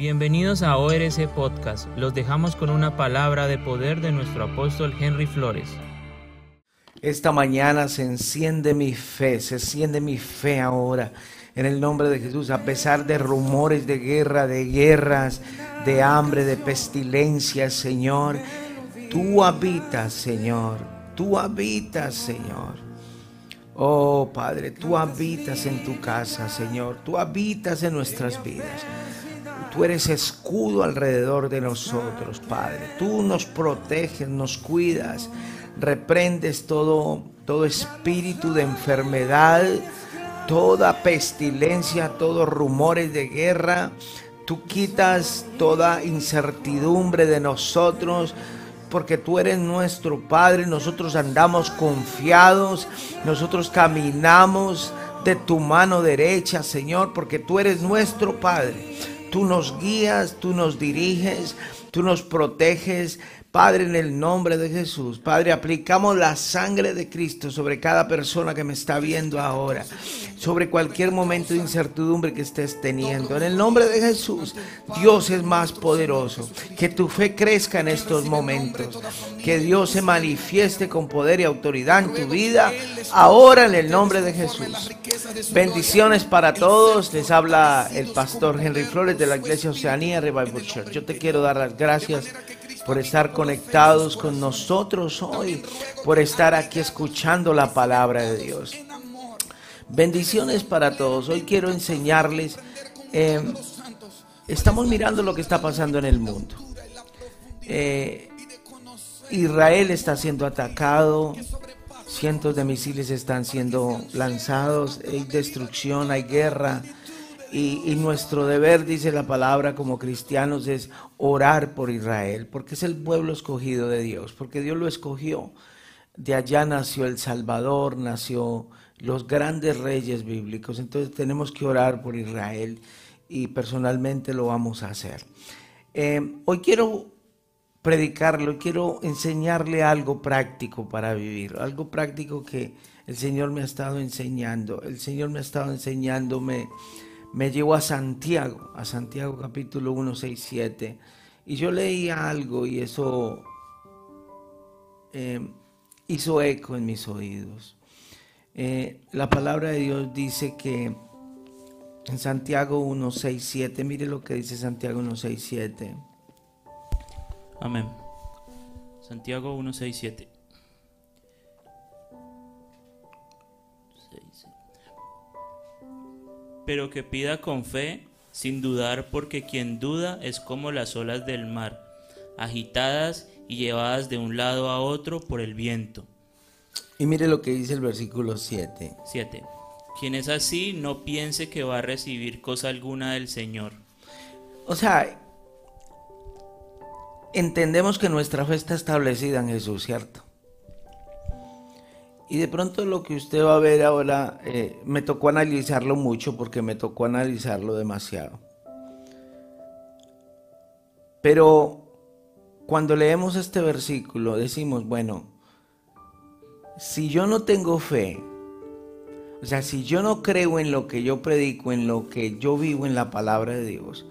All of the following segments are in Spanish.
Bienvenidos a ORC Podcast. Los dejamos con una palabra de poder de nuestro apóstol Henry Flores. Esta mañana se enciende mi fe, se enciende mi fe ahora en el nombre de Jesús, a pesar de rumores de guerra, de guerras, de hambre, de pestilencias, Señor. Tú habitas, Señor. Tú habitas, Señor. Oh Padre, tú habitas en tu casa, Señor. Tú habitas en nuestras vidas. Tú eres escudo alrededor de nosotros, Padre. Tú nos proteges, nos cuidas, reprendes todo, todo espíritu de enfermedad, toda pestilencia, todos rumores de guerra. Tú quitas toda incertidumbre de nosotros porque tú eres nuestro Padre, nosotros andamos confiados, nosotros caminamos de tu mano derecha, Señor, porque tú eres nuestro Padre. Tú nos guías, tú nos diriges, tú nos proteges. Padre, en el nombre de Jesús, Padre, aplicamos la sangre de Cristo sobre cada persona que me está viendo ahora, sobre cualquier momento de incertidumbre que estés teniendo. En el nombre de Jesús, Dios es más poderoso. Que tu fe crezca en estos momentos. Que Dios se manifieste con poder y autoridad en tu vida, ahora en el nombre de Jesús. Bendiciones para todos. Les habla el pastor Henry Flores de la Iglesia Oceanía Revival Church. Yo te quiero dar las gracias por estar conectados con nosotros hoy, por estar aquí escuchando la palabra de Dios. Bendiciones para todos. Hoy quiero enseñarles, eh, estamos mirando lo que está pasando en el mundo. Eh, Israel está siendo atacado, cientos de misiles están siendo lanzados, hay destrucción, hay guerra. Y, nuestro deber, dice la palabra como cristianos, es orar por Israel, porque es el pueblo escogido de Dios, porque Dios lo escogió. De allá nació el Salvador, nació los grandes reyes bíblicos. Entonces tenemos que orar por Israel y personalmente lo vamos a hacer. Eh, hoy quiero predicarlo, quiero enseñarle algo práctico para vivir, algo práctico que el Señor me ha estado enseñando. El Señor me ha estado enseñándome me llevó a Santiago, a Santiago capítulo 1, 6, 7. Y yo leía algo y eso eh, hizo eco en mis oídos. Eh, la palabra de Dios dice que en Santiago 1, 6, 7, mire lo que dice Santiago 1, 6, 7. Amén. Santiago 1, 6, 7. Pero que pida con fe, sin dudar, porque quien duda es como las olas del mar, agitadas y llevadas de un lado a otro por el viento. Y mire lo que dice el versículo 7. 7. Quien es así, no piense que va a recibir cosa alguna del Señor. O sea, entendemos que nuestra fe está establecida en Jesús, ¿cierto? Y de pronto lo que usted va a ver ahora, eh, me tocó analizarlo mucho porque me tocó analizarlo demasiado. Pero cuando leemos este versículo decimos, bueno, si yo no tengo fe, o sea, si yo no creo en lo que yo predico, en lo que yo vivo en la palabra de Dios,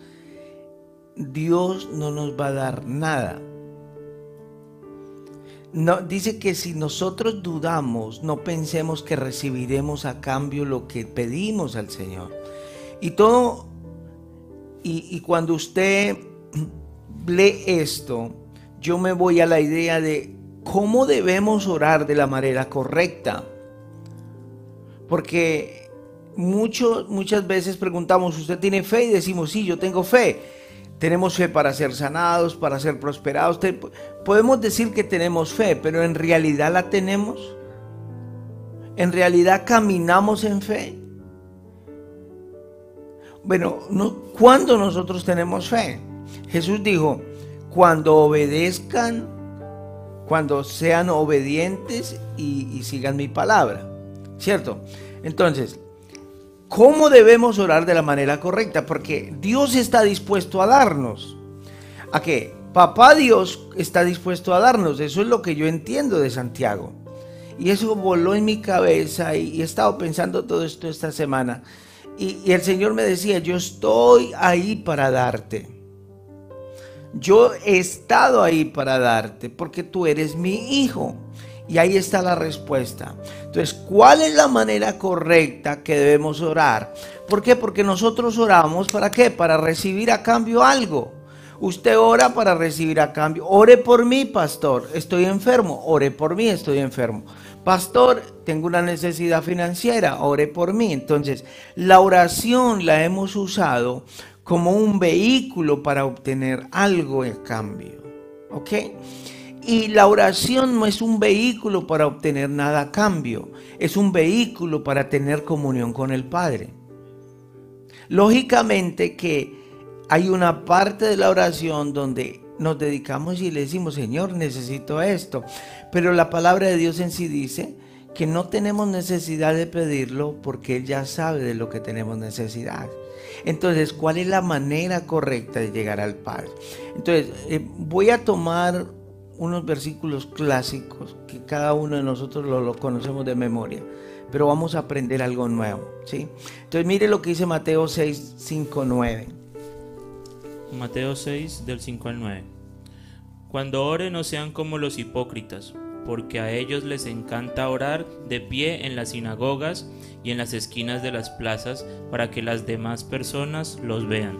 Dios no nos va a dar nada. No, dice que si nosotros dudamos, no pensemos que recibiremos a cambio lo que pedimos al Señor. Y todo, y, cuando usted lee esto, yo me voy a la idea de cómo debemos orar de la manera correcta. Porque mucho, muchas veces preguntamos, ¿usted tiene fe? Y decimos, sí, yo tengo fe. Tenemos fe para ser sanados, para ser prosperados. Podemos decir que tenemos fe, pero en realidad la tenemos. En realidad caminamos en fe. Bueno, no, ¿cuándo nosotros tenemos fe? Jesús dijo, cuando obedezcan, cuando sean obedientes y sigan mi palabra. ¿Cierto? Entonces, ¿Cómo debemos orar de la manera correcta? Porque Dios está dispuesto a darnos. ¿A qué? Papá Dios está dispuesto a darnos. Eso es lo que yo entiendo de Santiago. Y eso voló en mi cabeza y, he estado pensando todo esto esta semana. Y, y el Señor me decía, yo estoy ahí para darte. Yo he estado ahí para darte porque tú eres mi hijo. Y ahí está la respuesta. Entonces, ¿cuál es la manera correcta que debemos orar? ¿Por qué? Porque nosotros oramos para qué? Para recibir a cambio algo. Usted ora para recibir a cambio. Ore por mí, pastor. Estoy enfermo. Ore por mí, estoy enfermo. Pastor, tengo una necesidad financiera. Ore por mí. Entonces, la oración la hemos usado como un vehículo para obtener algo a cambio. ¿Ok? Y la oración no es un vehículo para obtener nada a cambio, es un vehículo para tener comunión con el Padre. Lógicamente que hay una parte de la oración donde nos dedicamos y le decimos, Señor, necesito esto. Pero la palabra de Dios en sí dice que no tenemos necesidad de pedirlo porque Él ya sabe de lo que tenemos necesidad. Entonces, ¿cuál es la manera correcta de llegar al Padre? Entonces, eh, voy a tomar unos versículos clásicos que cada uno de nosotros lo, conocemos de memoria, pero vamos a aprender algo nuevo, ¿sí? Entonces mire lo que dice Mateo 6, 5, 9. Mateo 6 del 5 al 9. Cuando oren no sean como los hipócritas, porque a ellos les encanta orar de pie en las sinagogas y en las esquinas de las plazas para que las demás personas los vean.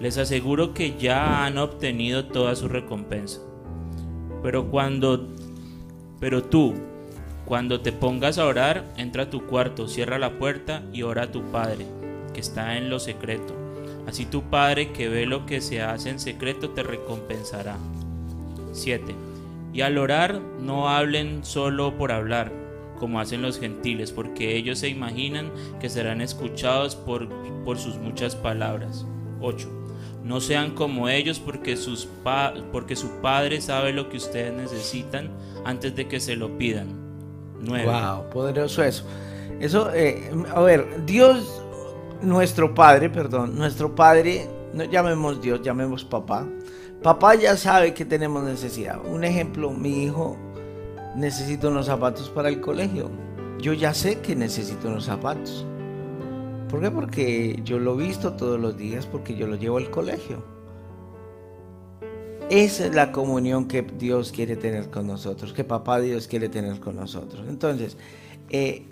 Les aseguro que ya han obtenido toda su recompensa. Pero cuando, pero tú, cuando te pongas a orar, entra a tu cuarto, cierra la puerta y ora a tu Padre, que está en lo secreto. Así tu Padre que ve lo que se hace en secreto te recompensará. 7. Y al orar no hablen solo por hablar, como hacen los gentiles, porque ellos se imaginan que serán escuchados por, por sus muchas palabras. 8 no sean como ellos porque, sus porque su Padre sabe lo que ustedes necesitan antes de que se lo pidan. Nueve. Wow, poderoso eso. Eso, eh, a ver, Dios, nuestro Padre, perdón, nuestro Padre, no llamemos Dios, llamemos papá. Papá ya sabe que tenemos necesidad. Un ejemplo, mi hijo necesita unos zapatos para el colegio. Yo ya sé que necesito unos zapatos. ¿Por qué? Porque yo lo he visto todos los días, porque yo lo llevo al colegio. Esa es la comunión que Dios quiere tener con nosotros, que papá Dios quiere tener con nosotros. Entonces, eh,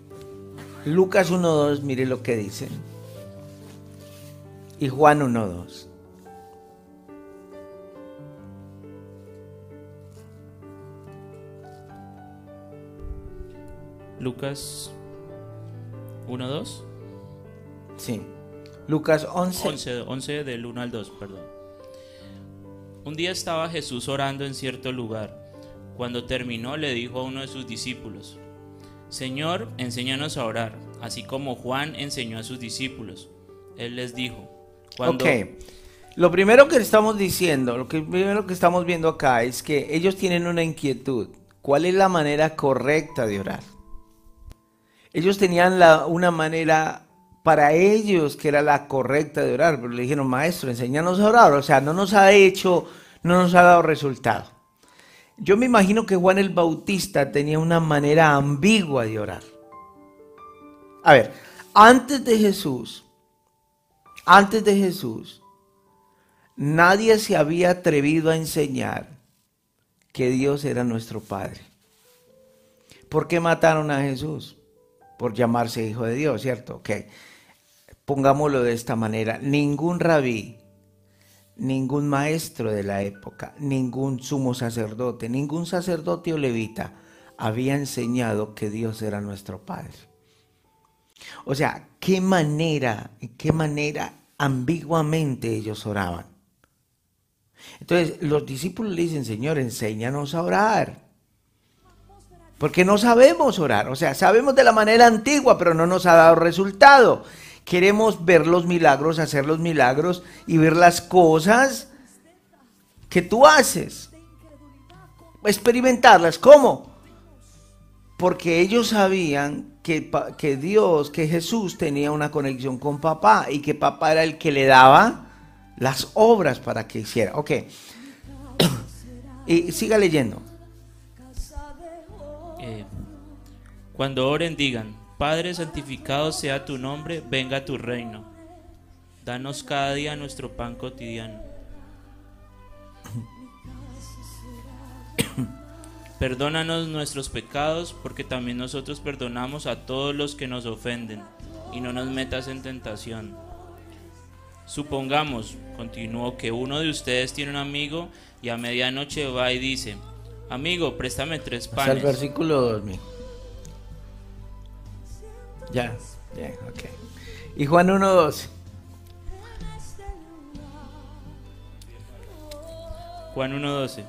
Lucas 1.2, mire lo que dice. Y Juan 1.2. Lucas 1.2. Sí. Lucas 11. 11. 11 del 1 al 2, perdón. Un día estaba Jesús orando en cierto lugar. Cuando terminó le dijo a uno de sus discípulos, Señor, enséñanos a orar, así como Juan enseñó a sus discípulos. Él les dijo, cuando... Ok, lo primero que estamos diciendo, lo que primero que estamos viendo acá es que ellos tienen una inquietud. ¿Cuál es la manera correcta de orar? Ellos tenían la, una manera para ellos que era la correcta de orar, pero le dijeron, maestro, enséñanos a orar, o sea, no nos ha hecho, no nos ha dado resultado. Yo me imagino que Juan el Bautista tenía una manera ambigua de orar. A ver, antes de Jesús, antes de Jesús, nadie se había atrevido a enseñar que Dios era nuestro Padre. ¿Por qué mataron a Jesús? Por llamarse hijo de Dios, ¿cierto? Ok pongámoslo de esta manera, ningún rabí, ningún maestro de la época, ningún sumo sacerdote, ningún sacerdote o levita había enseñado que Dios era nuestro Padre. O sea, qué manera, qué manera ambiguamente ellos oraban. Entonces los discípulos le dicen, Señor, enséñanos a orar. Porque no sabemos orar. O sea, sabemos de la manera antigua, pero no nos ha dado resultado. Queremos ver los milagros, hacer los milagros y ver las cosas que tú haces. Experimentarlas. ¿Cómo? Porque ellos sabían que, que Dios, que Jesús tenía una conexión con papá y que papá era el que le daba las obras para que hiciera. Ok. y siga leyendo. Eh, cuando oren digan, Padre, santificado sea tu nombre, venga tu reino. Danos cada día nuestro pan cotidiano. Perdónanos nuestros pecados, porque también nosotros perdonamos a todos los que nos ofenden, y no nos metas en tentación. Supongamos, continuó, que uno de ustedes tiene un amigo y a medianoche va y dice, amigo, préstame tres panes. El versículo 2000. Ya, bien, ok. Y Juan 1.12. Juan 1.12.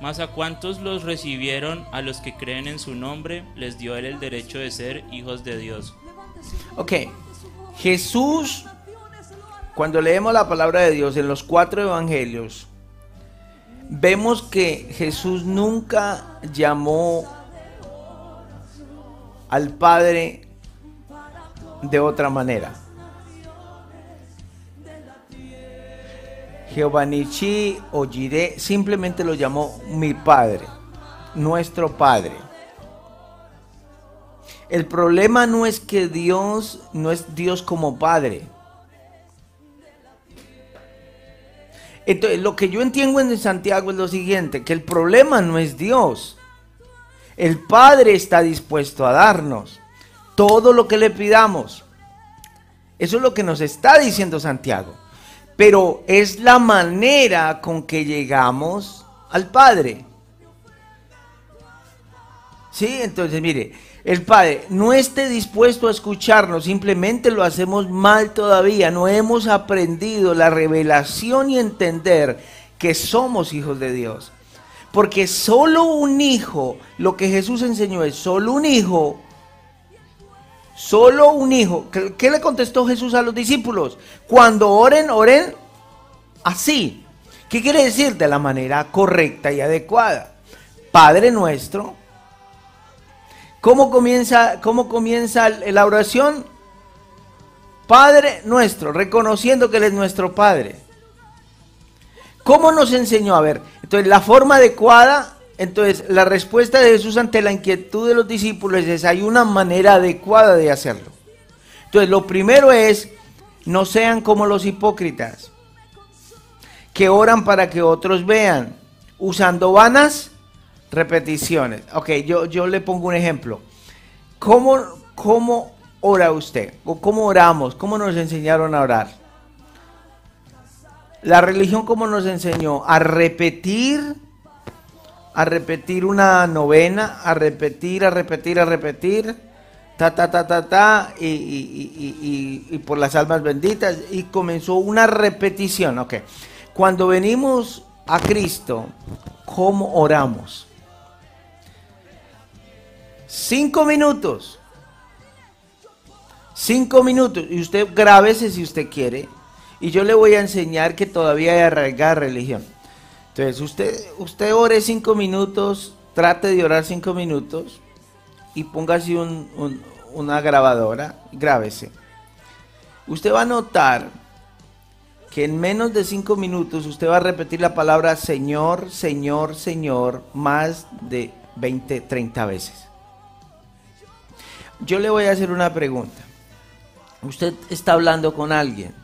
Mas a cuantos los recibieron, a los que creen en su nombre, les dio él el derecho de ser hijos de Dios. Ok, Jesús, cuando leemos la palabra de Dios en los cuatro evangelios, vemos que Jesús nunca llamó al Padre de otra manera. Jehová Nichi o Jireh simplemente lo llamó mi Padre, nuestro Padre. El problema no es que Dios no es Dios como Padre. Entonces, lo que yo entiendo en Santiago es lo siguiente, que el problema no es Dios. El Padre está dispuesto a darnos todo lo que le pidamos. Eso es lo que nos está diciendo Santiago. Pero es la manera con que llegamos al Padre. Sí, entonces mire, el Padre no esté dispuesto a escucharnos, simplemente lo hacemos mal todavía, no hemos aprendido la revelación y entender que somos hijos de Dios. Porque solo un hijo, lo que Jesús enseñó es, solo un hijo, solo un hijo. ¿Qué, le contestó Jesús a los discípulos? Cuando oren, oren así. ¿Qué quiere decir? De la manera correcta y adecuada. Padre nuestro. ¿Cómo comienza, cómo comienza la oración? Padre nuestro, reconociendo que Él es nuestro Padre. ¿Cómo nos enseñó? A ver, entonces la forma adecuada, entonces la respuesta de Jesús ante la inquietud de los discípulos es, hay una manera adecuada de hacerlo. Entonces lo primero es, no sean como los hipócritas, que oran para que otros vean, usando vanas repeticiones. Ok, yo, yo le pongo un ejemplo. ¿Cómo, ¿Cómo ora usted? ¿O cómo oramos? ¿Cómo nos enseñaron a orar? La religión, ¿cómo nos enseñó? A repetir, a repetir una novena, a repetir, a repetir, a repetir, ta, ta, ta, ta, ta, y, y por las almas benditas, y comenzó una repetición, ok. Cuando venimos a Cristo, ¿cómo oramos? Cinco minutos. Cinco minutos. Y usted grábese si usted quiere. Y yo le voy a enseñar que todavía hay arraigada religión. Entonces, usted, usted ore cinco minutos, trate de orar cinco minutos y póngase un, un, una grabadora, grábese. Usted va a notar que en menos de cinco minutos usted va a repetir la palabra Señor, Señor, Señor más de 20, 30 veces. Yo le voy a hacer una pregunta. Usted está hablando con alguien.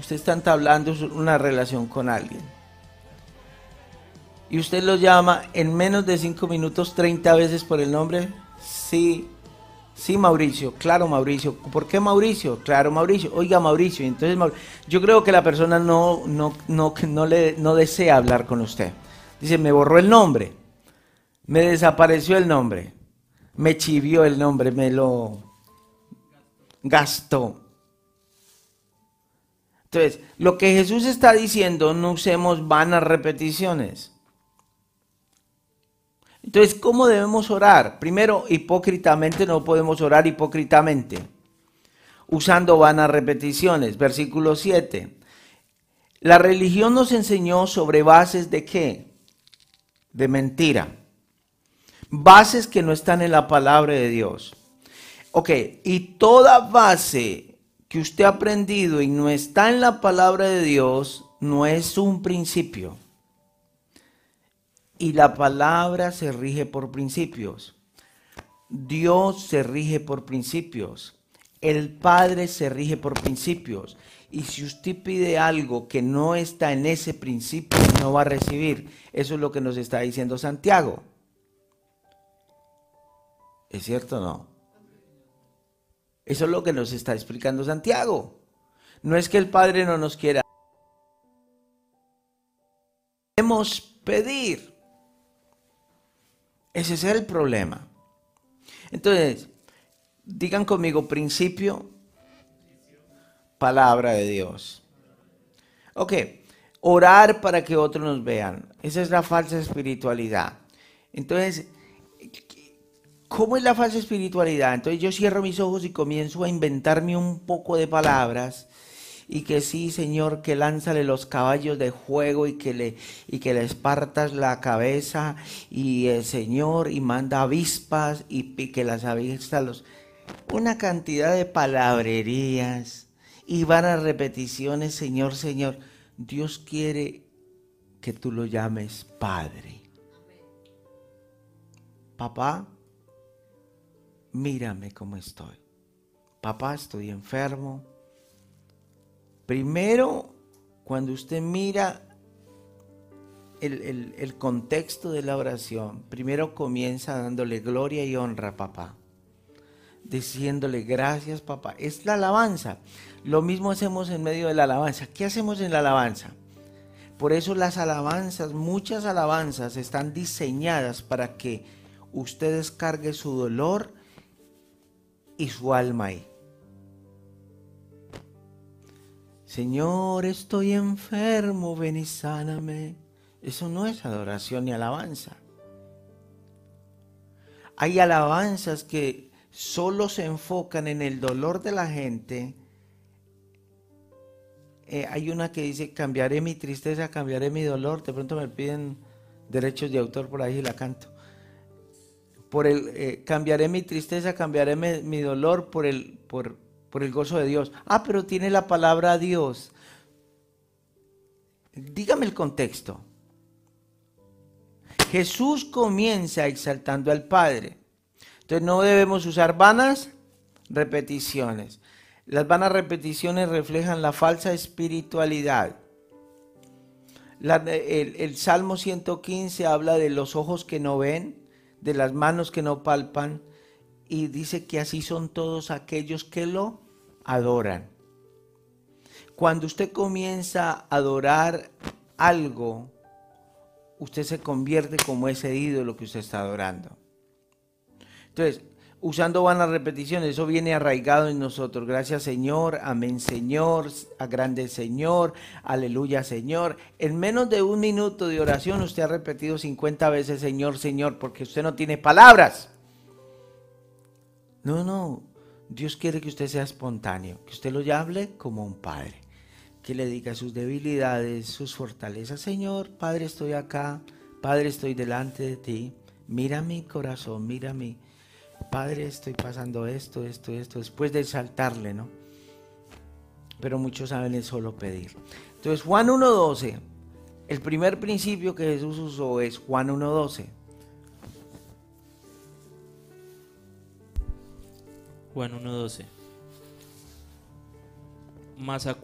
Usted está entablando una relación con alguien. Y usted lo llama en menos de 5 minutos 30 veces por el nombre. Sí, sí Mauricio, claro Mauricio. ¿Por qué Mauricio? Claro Mauricio. Oiga Mauricio. Entonces Mauricio. yo creo que la persona no, no, no, no, le, no desea hablar con usted. Dice, me borró el nombre. Me desapareció el nombre me chivió el nombre, me lo gastó. Entonces, lo que Jesús está diciendo, no usemos vanas repeticiones. Entonces, ¿cómo debemos orar? Primero, hipócritamente no podemos orar hipócritamente, usando vanas repeticiones. Versículo 7. La religión nos enseñó sobre bases de qué? De mentira bases que no están en la palabra de Dios. Ok, y toda base que usted ha aprendido y no está en la palabra de Dios, no es un principio. Y la palabra se rige por principios. Dios se rige por principios. El Padre se rige por principios. Y si usted pide algo que no está en ese principio, no va a recibir. Eso es lo que nos está diciendo Santiago. ¿Es cierto o no? Eso es lo que nos está explicando Santiago. No es que el Padre no nos quiera. Debemos pedir. Ese es el problema. Entonces, digan conmigo principio, palabra de Dios. Ok, orar para que otros nos vean. Esa es la falsa espiritualidad. Entonces, ¿cómo es la falsa espiritualidad? Entonces yo cierro mis ojos y comienzo a inventarme un poco de palabras y que sí, Señor, que lánzale los caballos de juego y que le, y que le espartas la cabeza y el Señor y manda avispas y, y que las avispas los... Una cantidad de palabrerías y van a repeticiones, Señor, Señor. Dios quiere que tú lo llames Padre. Papá, mírame cómo estoy. Papá, estoy enfermo. Primero, cuando usted mira el, el, contexto de la oración, primero comienza dándole gloria y honra papá diciéndole gracias papá. Es la alabanza. Lo mismo hacemos en medio de la alabanza. ¿Qué hacemos en la alabanza? Por eso las alabanzas, muchas alabanzas están diseñadas para que usted descargue su dolor y su alma ahí. Señor, estoy enfermo, ven y sáname. Eso no es adoración ni alabanza. Hay alabanzas que solo se enfocan en el dolor de la gente, eh, hay una que dice, cambiaré mi tristeza, cambiaré mi dolor, de pronto me piden derechos de autor por ahí y la canto. Por el, eh, cambiaré mi tristeza, cambiaré mi, dolor por el, por, por el gozo de Dios. Ah, pero tiene la palabra Dios. Dígame el contexto. Jesús comienza exaltando al Padre. Entonces no debemos usar vanas repeticiones. Las vanas repeticiones reflejan la falsa espiritualidad. el, el, Salmo 115 habla de los ojos que no ven, de las manos que no palpan, y dice que así son todos aquellos que lo adoran. Cuando usted comienza a adorar algo, usted se convierte como ese ídolo que usted está adorando. Entonces, usando vanas repeticiones, eso viene arraigado en nosotros. Gracias Señor, amén Señor, a grande Señor, aleluya Señor. En menos de un minuto de oración usted ha repetido 50 veces Señor, Señor, porque usted no tiene palabras. No, no, Dios quiere que usted sea espontáneo, que usted lo hable como un padre, que le diga sus debilidades, sus fortalezas. Señor, Padre, estoy acá, Padre, estoy delante de ti. Mira mi corazón, mira mi Padre, estoy pasando esto, esto, esto, después de saltarle, ¿no? Pero muchos saben es solo pedir. Entonces, Juan 1.12, el primer principio que Jesús usó es Juan 1.12. Juan 1.12. Mas a,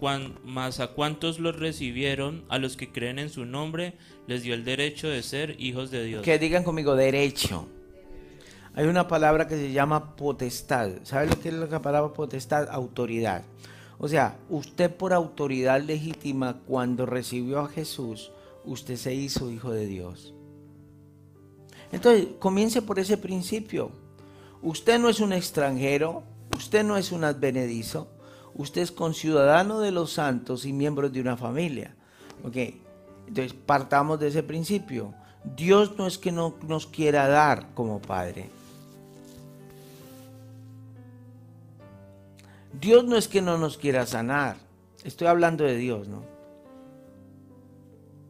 mas a cuantos los recibieron, a los que creen en su nombre, les dio el derecho de ser hijos de Dios. Que digan conmigo, derecho. Hay una palabra que se llama potestad. ¿Sabe lo que es la palabra potestad? Autoridad. O sea, usted por autoridad legítima, cuando recibió a Jesús, usted se hizo hijo de Dios. Entonces, comience por ese principio. Usted no es un extranjero, usted no es un advenedizo, usted es conciudadano de los santos y miembro de una familia. ¿Ok? Entonces, partamos de ese principio. Dios no es que no nos quiera dar como Padre. Dios no es que no nos quiera sanar. Estoy hablando de Dios, ¿no?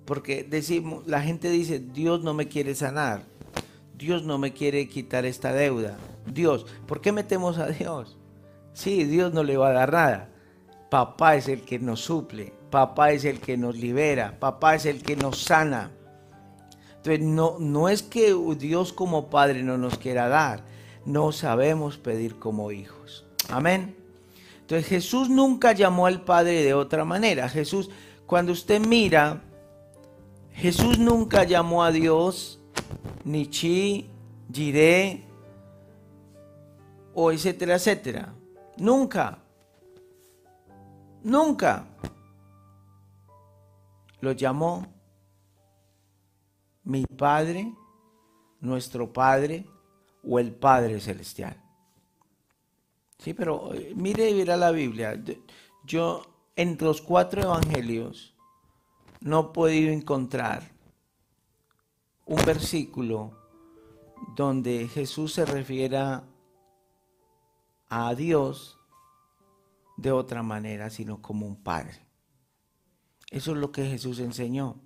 Porque decimos, la gente dice, Dios no me quiere sanar. Dios no me quiere quitar esta deuda. Dios, ¿por qué metemos a Dios? Sí, Dios no le va a dar nada. Papá es el que nos suple, papá es el que nos libera, papá es el que nos sana. Entonces, no, no es que Dios como Padre no nos quiera dar, no sabemos pedir como hijos. Amén. Entonces Jesús nunca llamó al Padre de otra manera. Jesús, cuando usted mira, Jesús nunca llamó a Dios ni chi, jiré, o etcétera, etcétera. Nunca. Nunca. Lo llamó mi Padre, nuestro Padre o el Padre Celestial. Sí, pero eh, mire y verá la Biblia. Yo entre los cuatro evangelios no he podido encontrar un versículo donde Jesús se refiera a Dios de otra manera, sino como un Padre. Eso es lo que Jesús enseñó.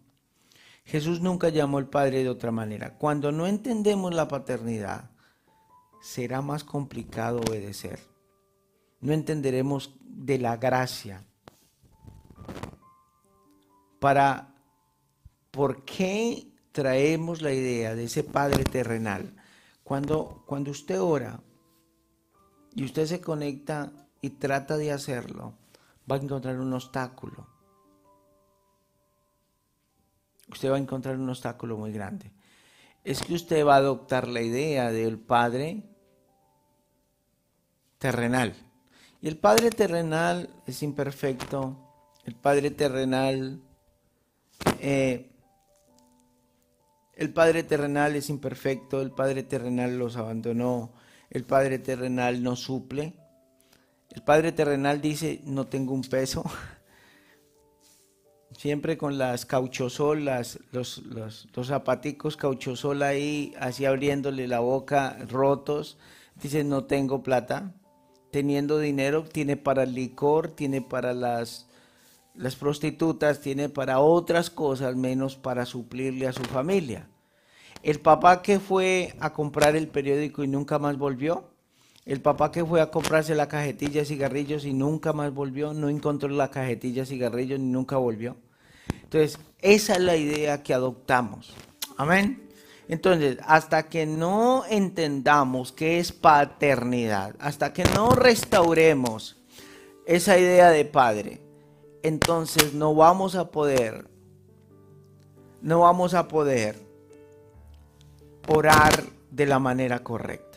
Jesús nunca llamó al Padre de otra manera. Cuando no entendemos la paternidad, será más complicado obedecer. No entenderemos de la gracia. Para, ¿por qué traemos la idea de ese Padre terrenal? Cuando, cuando usted ora y usted se conecta y trata de hacerlo, va a encontrar un obstáculo. Usted va a encontrar un obstáculo muy grande. Es que usted va a adoptar la idea del Padre terrenal. Y el Padre terrenal es imperfecto. El Padre terrenal... Eh, el Padre terrenal es imperfecto, el Padre terrenal los abandonó, el Padre terrenal no suple. El Padre terrenal dice, no tengo un peso. Siempre con las cauchosol, los, los, los zapaticos cauchosol ahí, así abriéndole la boca, rotos. Dice, no tengo plata. Teniendo dinero, tiene para el licor, tiene para las, las prostitutas, tiene para otras cosas, menos para suplirle a su familia. El papá que fue a comprar el periódico y nunca más volvió. El papá que fue a comprarse la cajetilla de cigarrillos y nunca más volvió, no encontró la cajetilla de cigarrillos ni nunca volvió. Entonces, esa es la idea que adoptamos. Amén. Entonces, hasta que no entendamos qué es paternidad, hasta que no restauremos esa idea de padre, entonces no vamos a poder, no vamos a poder orar de la manera correcta.